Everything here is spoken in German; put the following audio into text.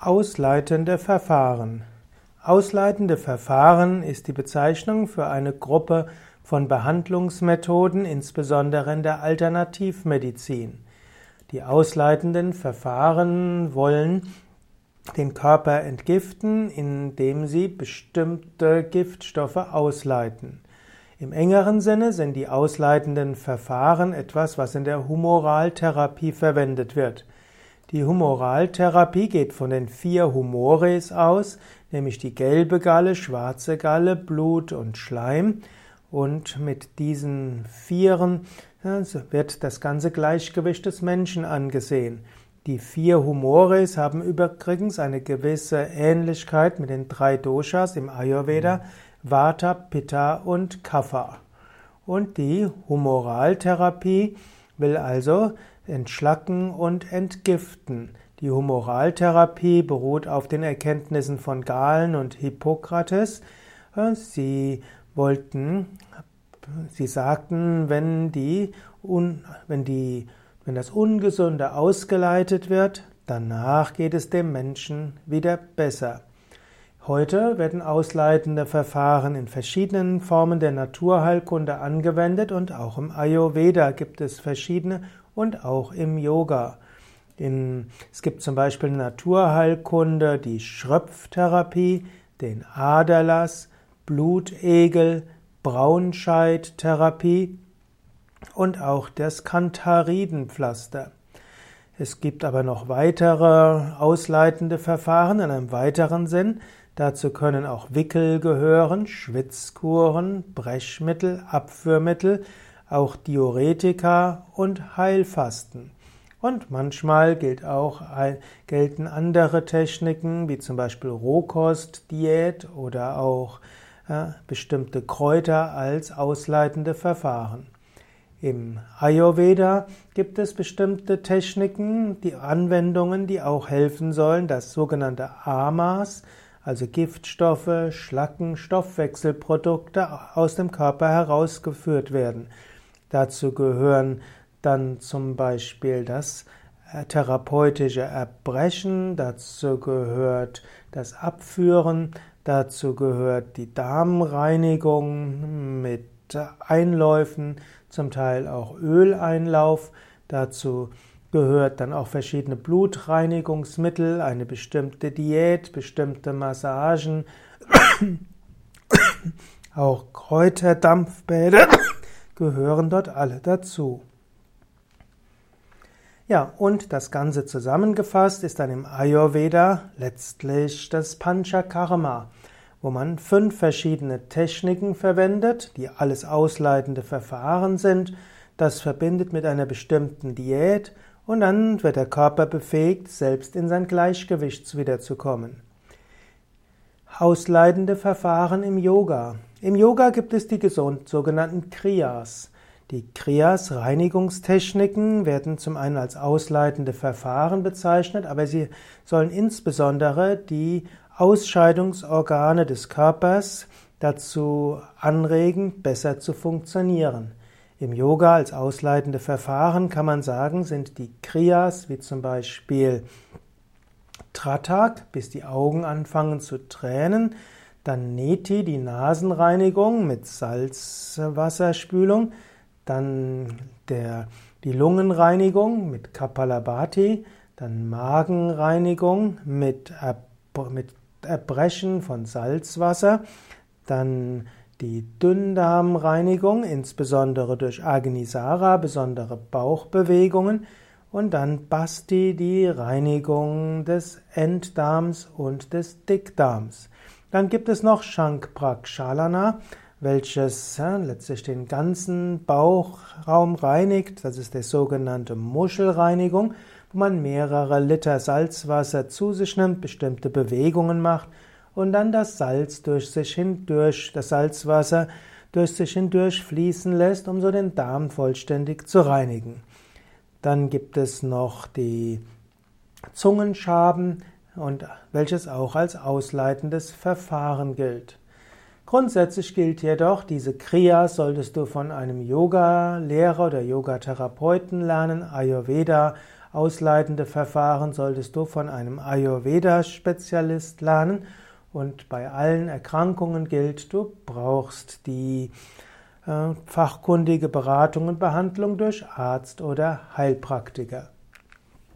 Ausleitende Verfahren. Ausleitende Verfahren ist die Bezeichnung für eine Gruppe von Behandlungsmethoden, insbesondere in der Alternativmedizin. Die ausleitenden Verfahren wollen den Körper entgiften, indem sie bestimmte Giftstoffe ausleiten. Im engeren Sinne sind die ausleitenden Verfahren etwas, was in der Humoraltherapie verwendet wird. Die Humoraltherapie geht von den vier Humores aus, nämlich die gelbe Galle, schwarze Galle, Blut und Schleim. Und mit diesen Vieren wird das ganze Gleichgewicht des Menschen angesehen. Die vier Humores haben übrigens eine gewisse Ähnlichkeit mit den drei Doshas im Ayurveda, Vata, Pitta und Kapha. Und die Humoraltherapie will also entschlacken und entgiften. Die Humoraltherapie beruht auf den Erkenntnissen von Galen und Hippokrates. Sie wollten, sie sagten, wenn die, wenn die, wenn das Ungesunde ausgeleitet wird, danach geht es dem Menschen wieder besser. Heute werden ausleitende Verfahren in verschiedenen Formen der Naturheilkunde angewendet und auch im Ayurveda gibt es verschiedene und auch im Yoga. In, es gibt zum Beispiel Naturheilkunde, die Schröpftherapie, den Aderlass, Blutegel, Braunscheidtherapie und auch das Kantharidenpflaster. Es gibt aber noch weitere ausleitende Verfahren in einem weiteren Sinn. Dazu können auch Wickel gehören, Schwitzkuren, Brechmittel, Abführmittel, auch Diuretika und Heilfasten. Und manchmal gilt auch, gelten andere Techniken, wie zum Beispiel Rohkostdiät oder auch äh, bestimmte Kräuter als ausleitende Verfahren. Im Ayurveda gibt es bestimmte Techniken, die Anwendungen, die auch helfen sollen, das sogenannte Amas, also Giftstoffe, Schlacken, Stoffwechselprodukte aus dem Körper herausgeführt werden. Dazu gehören dann zum Beispiel das äh, therapeutische Erbrechen, dazu gehört das Abführen, dazu gehört die Darmreinigung mit Einläufen, zum Teil auch Öleinlauf, dazu gehört dann auch verschiedene Blutreinigungsmittel, eine bestimmte Diät, bestimmte Massagen, auch Kräuterdampfbäder gehören dort alle dazu. Ja, und das Ganze zusammengefasst ist dann im Ayurveda letztlich das Panchakarma, wo man fünf verschiedene Techniken verwendet, die alles ausleitende Verfahren sind. Das verbindet mit einer bestimmten Diät und dann wird der Körper befähigt, selbst in sein Gleichgewicht wiederzukommen. Ausleitende Verfahren im Yoga. Im Yoga gibt es die sogenannten Kriyas. Die Kriyas, Reinigungstechniken, werden zum einen als ausleitende Verfahren bezeichnet, aber sie sollen insbesondere die Ausscheidungsorgane des Körpers dazu anregen, besser zu funktionieren. Im Yoga als ausleitende Verfahren kann man sagen, sind die Kriyas, wie zum Beispiel Tratak, bis die Augen anfangen zu tränen, dann Neti, die Nasenreinigung mit Salzwasserspülung, dann der, die Lungenreinigung mit Kapalabhati, dann Magenreinigung mit, mit Erbrechen von Salzwasser, dann die Dünndarmreinigung, insbesondere durch Agnisara, besondere Bauchbewegungen. Und dann Basti, die Reinigung des Enddarms und des Dickdarms. Dann gibt es noch Shankprakshalana, welches letztlich den ganzen Bauchraum reinigt. Das ist die sogenannte Muschelreinigung, wo man mehrere Liter Salzwasser zu sich nimmt, bestimmte Bewegungen macht und dann das Salz durch sich hindurch, das Salzwasser durch sich hindurch fließen lässt, um so den Darm vollständig zu reinigen. Dann gibt es noch die Zungenschaben und welches auch als ausleitendes Verfahren gilt. Grundsätzlich gilt jedoch, diese Kriyas solltest du von einem Yoga-Lehrer oder Yoga-Therapeuten lernen. Ayurveda Ausleitende Verfahren solltest du von einem Ayurveda-Spezialist lernen. Und bei allen Erkrankungen gilt, du brauchst die äh, fachkundige Beratung und Behandlung durch Arzt oder Heilpraktiker.